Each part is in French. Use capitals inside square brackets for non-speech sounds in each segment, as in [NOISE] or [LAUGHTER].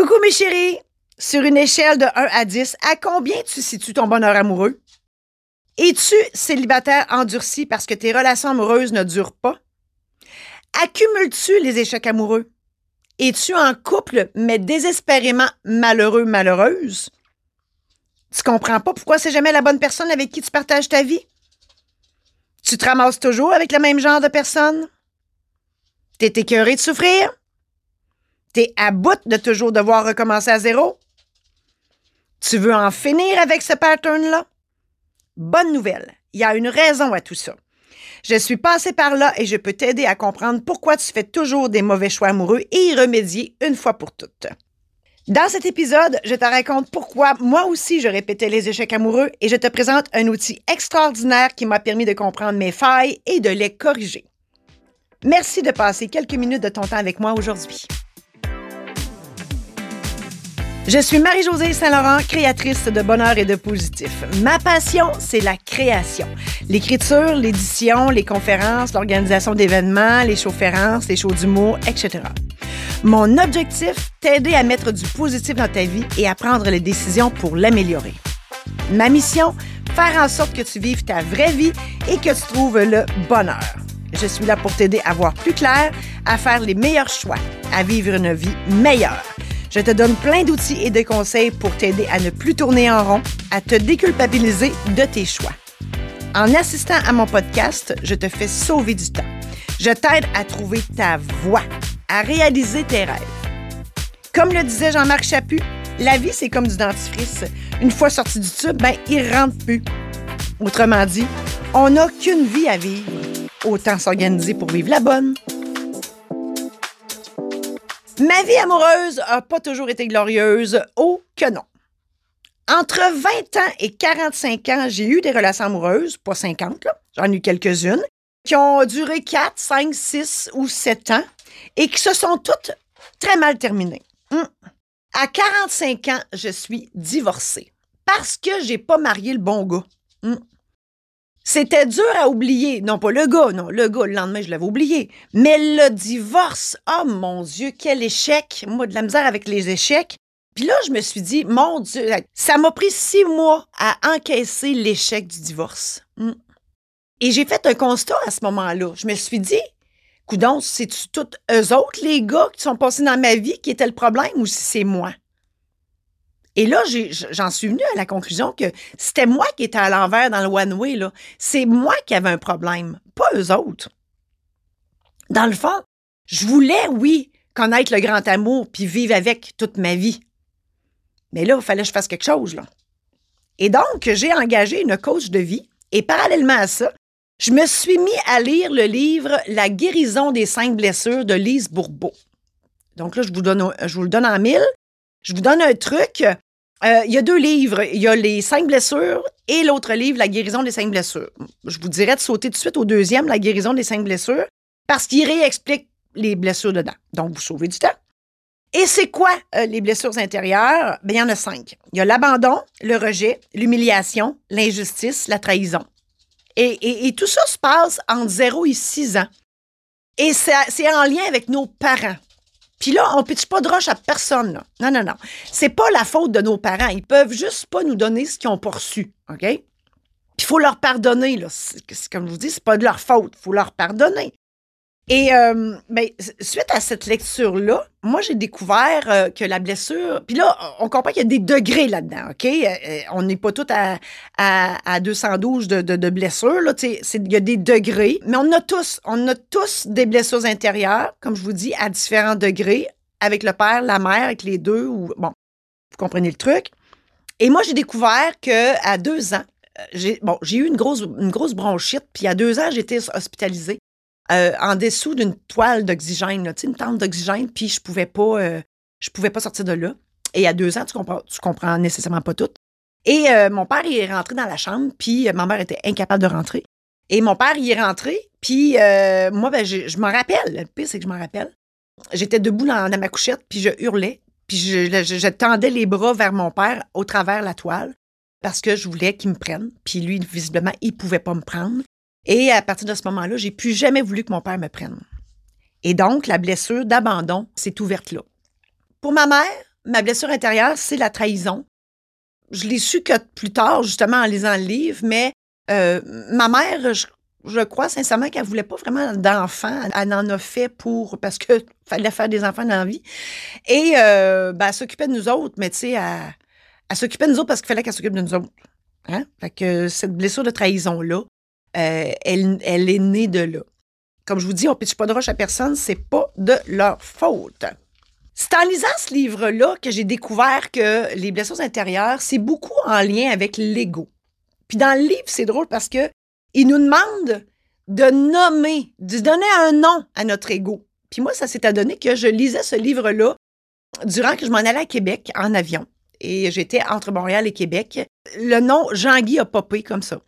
Coucou mes chéris! Sur une échelle de 1 à 10, à combien tu situes ton bonheur amoureux? Es-tu célibataire endurci parce que tes relations amoureuses ne durent pas? Accumules-tu les échecs amoureux? Es-tu en couple, mais désespérément malheureux, malheureuse? Tu comprends pas pourquoi c'est jamais la bonne personne avec qui tu partages ta vie? Tu te ramasses toujours avec le même genre de personne? T'es écœuré de souffrir? T'es à bout de toujours devoir recommencer à zéro? Tu veux en finir avec ce pattern-là? Bonne nouvelle, il y a une raison à tout ça. Je suis passée par là et je peux t'aider à comprendre pourquoi tu fais toujours des mauvais choix amoureux et y remédier une fois pour toutes. Dans cet épisode, je te raconte pourquoi moi aussi je répétais les échecs amoureux et je te présente un outil extraordinaire qui m'a permis de comprendre mes failles et de les corriger. Merci de passer quelques minutes de ton temps avec moi aujourd'hui. Je suis Marie-Josée Saint-Laurent, créatrice de bonheur et de positif. Ma passion, c'est la création. L'écriture, l'édition, les conférences, l'organisation d'événements, les shows-férences, les shows d'humour, etc. Mon objectif, t'aider à mettre du positif dans ta vie et à prendre les décisions pour l'améliorer. Ma mission, faire en sorte que tu vives ta vraie vie et que tu trouves le bonheur. Je suis là pour t'aider à voir plus clair, à faire les meilleurs choix, à vivre une vie meilleure. Je te donne plein d'outils et de conseils pour t'aider à ne plus tourner en rond, à te déculpabiliser de tes choix. En assistant à mon podcast, je te fais sauver du temps. Je t'aide à trouver ta voie, à réaliser tes rêves. Comme le disait Jean-Marc Chaput, la vie, c'est comme du dentifrice. Une fois sorti du tube, ben, il rentre plus. Autrement dit, on n'a qu'une vie à vivre. Autant s'organiser pour vivre la bonne. Ma vie amoureuse a pas toujours été glorieuse. Oh que non. Entre 20 ans et 45 ans, j'ai eu des relations amoureuses, pas 50, j'en ai eu quelques-unes, qui ont duré 4, 5, 6 ou 7 ans et qui se sont toutes très mal terminées. Hum. À 45 ans, je suis divorcée parce que j'ai pas marié le bon gars. Hum. C'était dur à oublier. Non, pas le gars, non. Le gars, le lendemain, je l'avais oublié. Mais le divorce, oh mon Dieu, quel échec. Moi, de la misère avec les échecs. Puis là, je me suis dit, mon Dieu, ça m'a pris six mois à encaisser l'échec du divorce. Hmm. Et j'ai fait un constat à ce moment-là. Je me suis dit, coudon, c'est-tu tous eux autres, les gars qui sont passés dans ma vie, qui étaient le problème ou si c'est moi? Et là, j'en suis venue à la conclusion que c'était moi qui étais à l'envers dans le one-way. C'est moi qui avais un problème, pas eux autres. Dans le fond, je voulais, oui, connaître le grand amour puis vivre avec toute ma vie. Mais là, il fallait que je fasse quelque chose. Là. Et donc, j'ai engagé une coach de vie et parallèlement à ça, je me suis mis à lire le livre La guérison des cinq blessures de Lise Bourbeau. Donc là, je vous, je vous le donne en mille. Je vous donne un truc. Euh, il y a deux livres. Il y a Les cinq blessures et l'autre livre, La guérison des cinq blessures. Je vous dirais de sauter tout de suite au deuxième, La guérison des cinq blessures, parce qu'il réexplique les blessures dedans. Donc, vous sauvez du temps. Et c'est quoi euh, les blessures intérieures? Bien, il y en a cinq. Il y a l'abandon, le rejet, l'humiliation, l'injustice, la trahison. Et, et, tout ça se passe entre 0 et 6 ans. Et c'est en lien avec nos parents. Puis là, on pitche pas de roche à personne. Non, non, non. C'est pas la faute de nos parents. Ils peuvent juste pas nous donner ce qu'ils ont reçu. OK? Il faut leur pardonner. Là. Comme je vous dis, c'est pas de leur faute. Il faut leur pardonner. Et euh, ben, suite à cette lecture-là, moi, j'ai découvert euh, que la blessure. Puis là, on comprend qu'il y a des degrés là-dedans, OK? Euh, on n'est pas tous à, à, 212 de, de, de blessures. Là, il y a des degrés, mais on a tous, on a tous des blessures intérieures, comme je vous dis, à différents degrés, avec le père, la mère, avec les deux. Ou, bon, vous comprenez le truc. Et moi, j'ai découvert que à deux ans, j'ai bon, eu une grosse, une grosse bronchite, puis à deux ans, j'étais hospitalisée. Euh, en dessous d'une toile d'oxygène, une tente d'oxygène, puis je pouvais pas, euh, je pouvais pas sortir de là. Et à deux ans, tu comprends, tu comprends nécessairement pas tout. Et euh, mon père est rentré dans la chambre, puis ma mère était incapable de rentrer. Et mon père est rentré, puis moi ben je, m'en rappelle. Le pire c'est que je m'en rappelle. J'étais debout dans, ma couchette, puis je hurlais, puis je, je, tendais les bras vers mon père au travers la toile parce que je voulais qu'il me prenne. Puis lui, visiblement, il pouvait pas me prendre. Et à partir de ce moment-là, j'ai plus jamais voulu que mon père me prenne. Et donc, la blessure d'abandon s'est ouverte là. Pour ma mère, ma blessure intérieure, c'est la trahison. Je l'ai su que plus tard, justement, en lisant le livre, mais euh, ma mère, je, crois sincèrement qu'elle voulait pas vraiment d'enfants. Elle en a fait pour parce que [LAUGHS] fallait faire des enfants dans la vie. Et euh, ben, elle s'occupait de nous autres, mais tu sais, elle, s'occupait de nous autres parce qu'il fallait qu'elle s'occupe de nous autres. Hein? Fait que cette blessure de trahison-là, euh, elle, est née de là. Comme je vous dis, on ne pitche pas de roche à personne, c'est pas de leur faute. C'est en lisant ce livre-là que j'ai découvert que les blessures intérieures, c'est beaucoup en lien avec l'ego. Puis dans le livre, c'est drôle parce que il nous demande de nommer, de donner un nom à notre ego. Puis moi, ça s'est adonné que je lisais ce livre-là durant que je m'en allais à Québec en avion. Et j'étais entre Montréal et Québec. Le nom Jean-Guy a popé comme ça.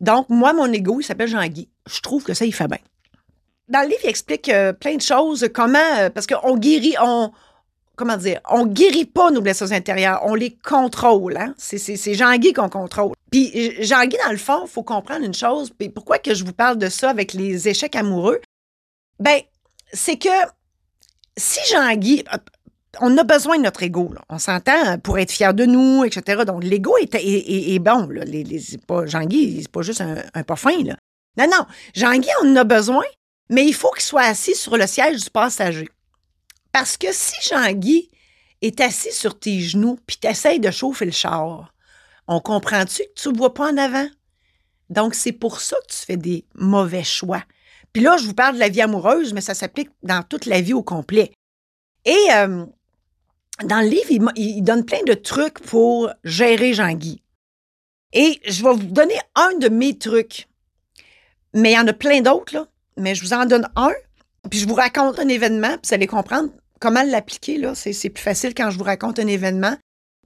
Donc, moi, mon ego, il s'appelle Jean-Guy. Je trouve que ça, il fait bien. Dans le livre, il explique euh, plein de choses, comment, euh, parce qu'on guérit, on, comment dire, on guérit pas nos blessures intérieures, on les contrôle. Hein? C'est Jean-Guy qu'on contrôle. Puis Jean-Guy, dans le fond, il faut comprendre une chose. Puis pourquoi que je vous parle de ça avec les échecs amoureux? Ben, c'est que si Jean-Guy, on a besoin de notre ego. On s'entend pour être fier de nous, etc. Donc, l'ego est, bon. Les, pas, Jean-Guy, c'est pas juste un, un. Non, non. Jean-Guy, on en a besoin, mais il faut qu'il soit assis sur le siège du passager. Parce que si Jean-Guy est assis sur tes genoux puis t'essayes de chauffer le char, on comprend-tu que tu ne vois pas en avant? Donc, c'est pour ça que tu fais des mauvais choix. Puis là, je vous parle de la vie amoureuse, mais ça s'applique dans toute la vie au complet. Et euh, dans le livre, il, donne plein de trucs pour gérer Jean-Guy. Et je vais vous donner un de mes trucs. Mais il y en a plein d'autres, là. Mais je vous en donne un, puis je vous raconte un événement, puis vous allez comprendre comment l'appliquer, là. C'est plus facile quand je vous raconte un événement.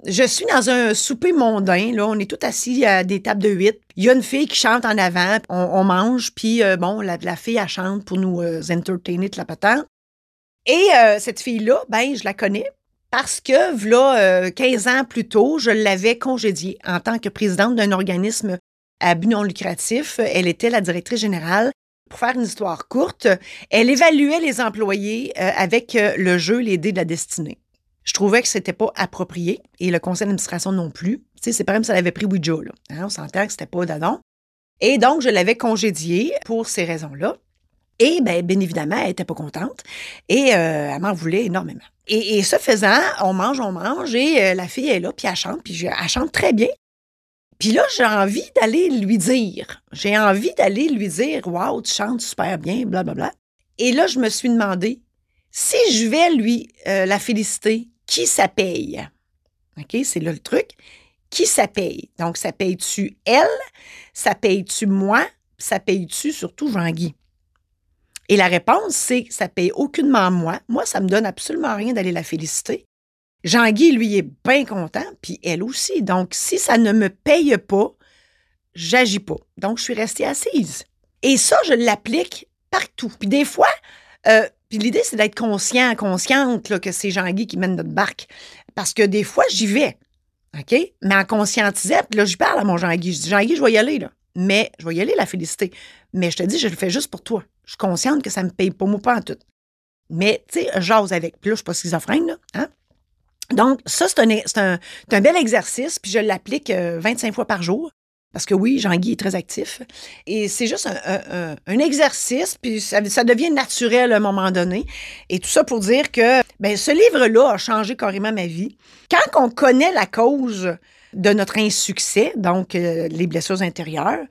Je suis dans un souper mondain, là. On est tous assis à des tables de huit. Il y a une fille qui chante en avant, on, mange, puis euh, bon, la, fille, elle chante pour nous euh, entertainer de la patente. Et euh, cette fille-là, ben, je la connais parce que, là, 15 ans plus tôt, je l'avais congédiée en tant que présidente d'un organisme à but non lucratif. Elle était la directrice générale. Pour faire une histoire courte, elle évaluait les employés avec le jeu Les dés de la destinée. Je trouvais que c'était pas approprié et le conseil d'administration non plus. C'est pas même si elle avait pris Ouija, là. Hein, on s'entend que c'était pas d'adon. Et donc, je l'avais congédiée pour ces raisons-là. Et bien, bien évidemment, elle n'était pas contente et euh, elle m'en voulait énormément. Et, ce faisant, on mange, on mange et euh, la fille est là, puis elle chante, puis elle chante très bien. Puis là, j'ai envie d'aller lui dire, j'ai envie d'aller lui dire, waouh, tu chantes super bien, blablabla. Bla, bla. Et là, je me suis demandé, si je vais lui euh, la féliciter, qui ça paye? OK, c'est là le truc. Qui ça paye? Donc, ça paye-tu elle? Ça paye-tu moi? Ça paye-tu surtout Jean-Guy? Et la réponse, c'est ça paye aucunement moi. Moi, ça me donne absolument rien d'aller la féliciter. Jean-Guy, lui, est bien content, puis elle aussi. Donc, si ça ne me paye pas, j'agis pas. Donc, je suis restée assise. Et ça, je l'applique partout. Puis des fois, euh, puis l'idée, c'est d'être conscient, consciente que c'est Jean-Guy qui mène notre barque. Parce que des fois, j'y vais. OK? Mais en conscientisant, puis là, je parle à mon Jean-Guy. Je dis, Jean-Guy, je vais y aller, là. Mais je vais y aller la féliciter. Mais je te dis, je le fais juste pour toi. Je suis consciente que ça me paye pas, moi, pas en tout. Mais, tu sais, j'ose avec. Puis là, je suis pas schizophrène, là. Hein? Donc, ça, c'est un, un, bel exercice, puis je l'applique 25 euh, fois par jour. Parce que oui, Jean-Guy est très actif. Et c'est juste un, exercice, puis ça, devient naturel à un moment donné. Et tout ça pour dire que ben, ce livre-là a changé carrément ma vie. Quand on connaît la cause de notre insuccès, donc euh, les blessures intérieures,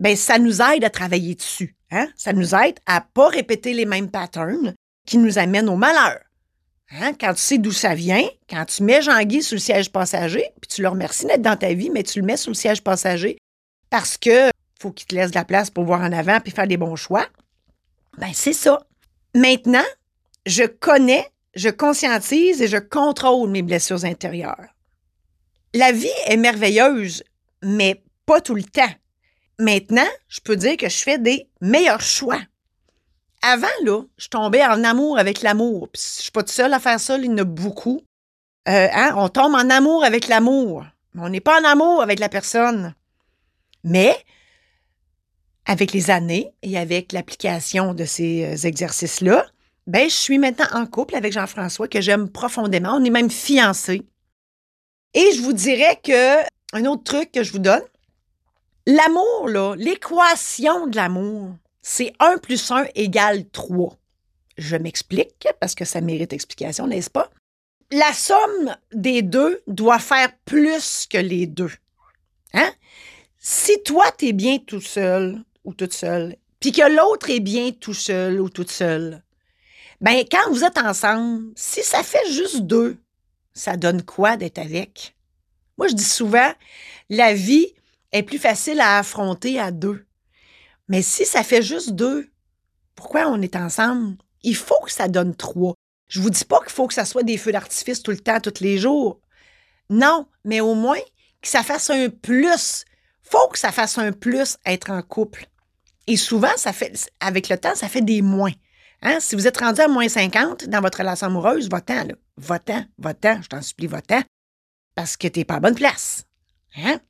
ben, ça nous aide à travailler dessus. Hein? Ça nous aide à pas répéter les mêmes patterns qui nous amènent au malheur. Hein? Quand tu sais d'où ça vient, quand tu mets Jean-Guy sur le siège passager, puis tu le remercies d'être dans ta vie, mais tu le mets sur le siège passager parce que faut qu'il te laisse de la place pour voir en avant puis faire des bons choix. Ben c'est ça. Maintenant, je connais, je conscientise et je contrôle mes blessures intérieures. La vie est merveilleuse, mais pas tout le temps. Maintenant, je peux dire que je fais des meilleurs choix avant, là, je tombais en amour avec l'amour. Je je suis pas toute seule à faire ça, il y en a beaucoup. Euh, hein, on tombe en amour avec l'amour. On n'est pas en amour avec la personne. Mais avec les années et avec l'application de ces euh, exercices-là, ben, je suis maintenant en couple avec Jean-François, que j'aime profondément. On est même fiancés. Et je vous dirais que, un autre truc que je vous donne, l'amour, là, l'équation de l'amour, c'est 1 plus 1 égale 3. Je m'explique parce que ça mérite explication, n'est-ce pas? La somme des deux doit faire plus que les deux. Hein? Si toi, tu es bien tout seul ou toute seule, puis que l'autre est bien tout seul ou toute seule, ben quand vous êtes ensemble, si ça fait juste deux, ça donne quoi d'être avec? Moi, je dis souvent, la vie est plus facile à affronter à deux. Mais si ça fait juste deux, pourquoi on est ensemble? Il faut que ça donne trois. Je vous dis pas qu'il faut que ça soit des feux d'artifice tout le temps, tous les jours. Non, mais au moins que ça fasse un plus. Faut que ça fasse un plus être en couple. Et souvent, ça fait, avec le temps, ça fait des moins. Hein? Si vous êtes rendu à moins 50 dans votre relation amoureuse, va-t'en, va-t'en, je t'en supplie, va-t'en. Parce que t'es pas à bonne place. Hein?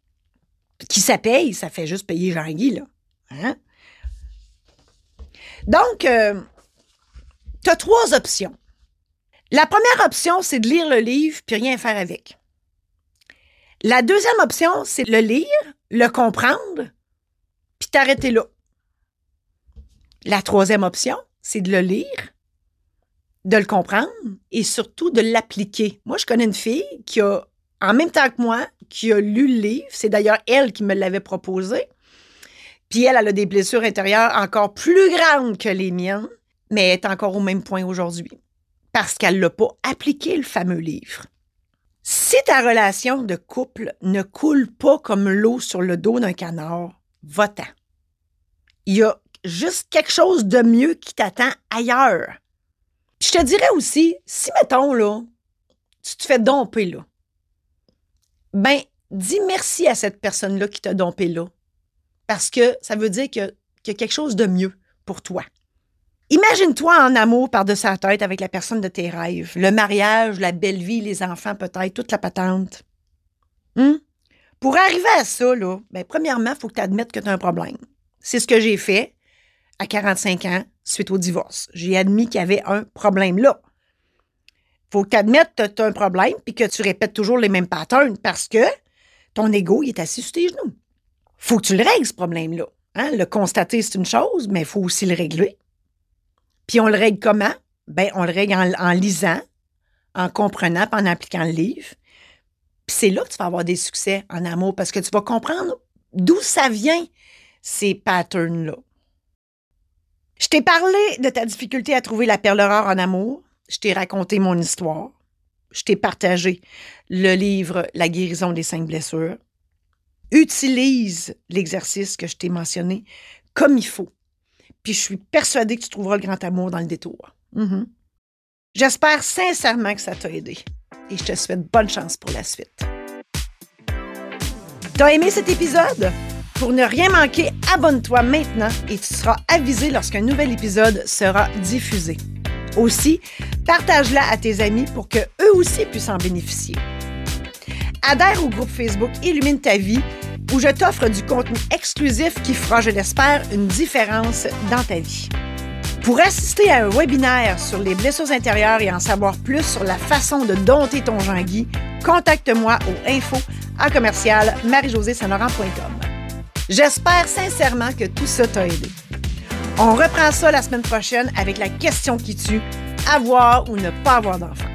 Qui ça paye? Ça fait juste payer Jean-Guy, là. Hein? Donc, euh, tu as trois options. La première option, c'est de lire le livre puis rien faire avec. La deuxième option, c'est de le lire, le comprendre, puis t'arrêter là. La troisième option, c'est de le lire, de le comprendre et surtout de l'appliquer. Moi, je connais une fille qui a, en même temps que moi, qui a lu le livre. C'est d'ailleurs elle qui me l'avait proposé. Puis elle, elle a des blessures intérieures encore plus grandes que les miennes, mais elle est encore au même point aujourd'hui parce qu'elle l'a pas appliqué le fameux livre. Si ta relation de couple ne coule pas comme l'eau sur le dos d'un canard, va-t'en. Il y a juste quelque chose de mieux qui t'attend ailleurs. je te dirais aussi, si mettons là, tu te fais domper là, ben dis merci à cette personne-là qui t'a dompé là. Parce que ça veut dire qu'il y a quelque chose de mieux pour toi. Imagine-toi en amour par-dessus sa tête avec la personne de tes rêves. Le mariage, la belle vie, les enfants peut-être, toute la patente. Hum? Pour arriver à ça, là, ben, premièrement, il faut que tu admettes que tu as un problème. C'est ce que j'ai fait à 45 ans suite au divorce. J'ai admis qu'il y avait un problème là. Faut admettes que tu as un problème puis que tu répètes toujours les mêmes patterns parce que ton ego il est assis sur tes genoux. faut que tu le règles, ce problème-là. Hein? Le constater, c'est une chose, mais il faut aussi le régler. Puis on le règle comment? Ben, on le règle en, lisant, en comprenant, en appliquant le livre. Puis c'est là que tu vas avoir des succès en amour parce que tu vas comprendre d'où ça vient, ces patterns-là. Je t'ai parlé de ta difficulté à trouver la perle rare en amour. Je t'ai raconté mon histoire. Je t'ai partagé le livre La guérison des cinq blessures. Utilise l'exercice que je t'ai mentionné comme il faut. Puis je suis persuadée que tu trouveras le grand amour dans le détour. Mm-hmm. J'espère sincèrement que ça t'a aidé. Et je te souhaite bonne chance pour la suite. T'as aimé cet épisode? Pour ne rien manquer, abonne-toi maintenant et tu seras avisé lorsqu'un nouvel épisode sera diffusé. Aussi, partage-la à tes amis pour que eux aussi puissent en bénéficier. Adhère au groupe Facebook Illumine ta vie où je t'offre du contenu exclusif qui fera, je l'espère, une différence dans ta vie. Pour assister à un webinaire sur les blessures intérieures et en savoir plus sur la façon de dompter ton Jean-Guy, contacte-moi au info à commercial marie J'espère sincèrement que tout ça t'a aidé. On reprend ça la semaine prochaine avec la question qui tue avoir ou ne pas avoir d'enfant.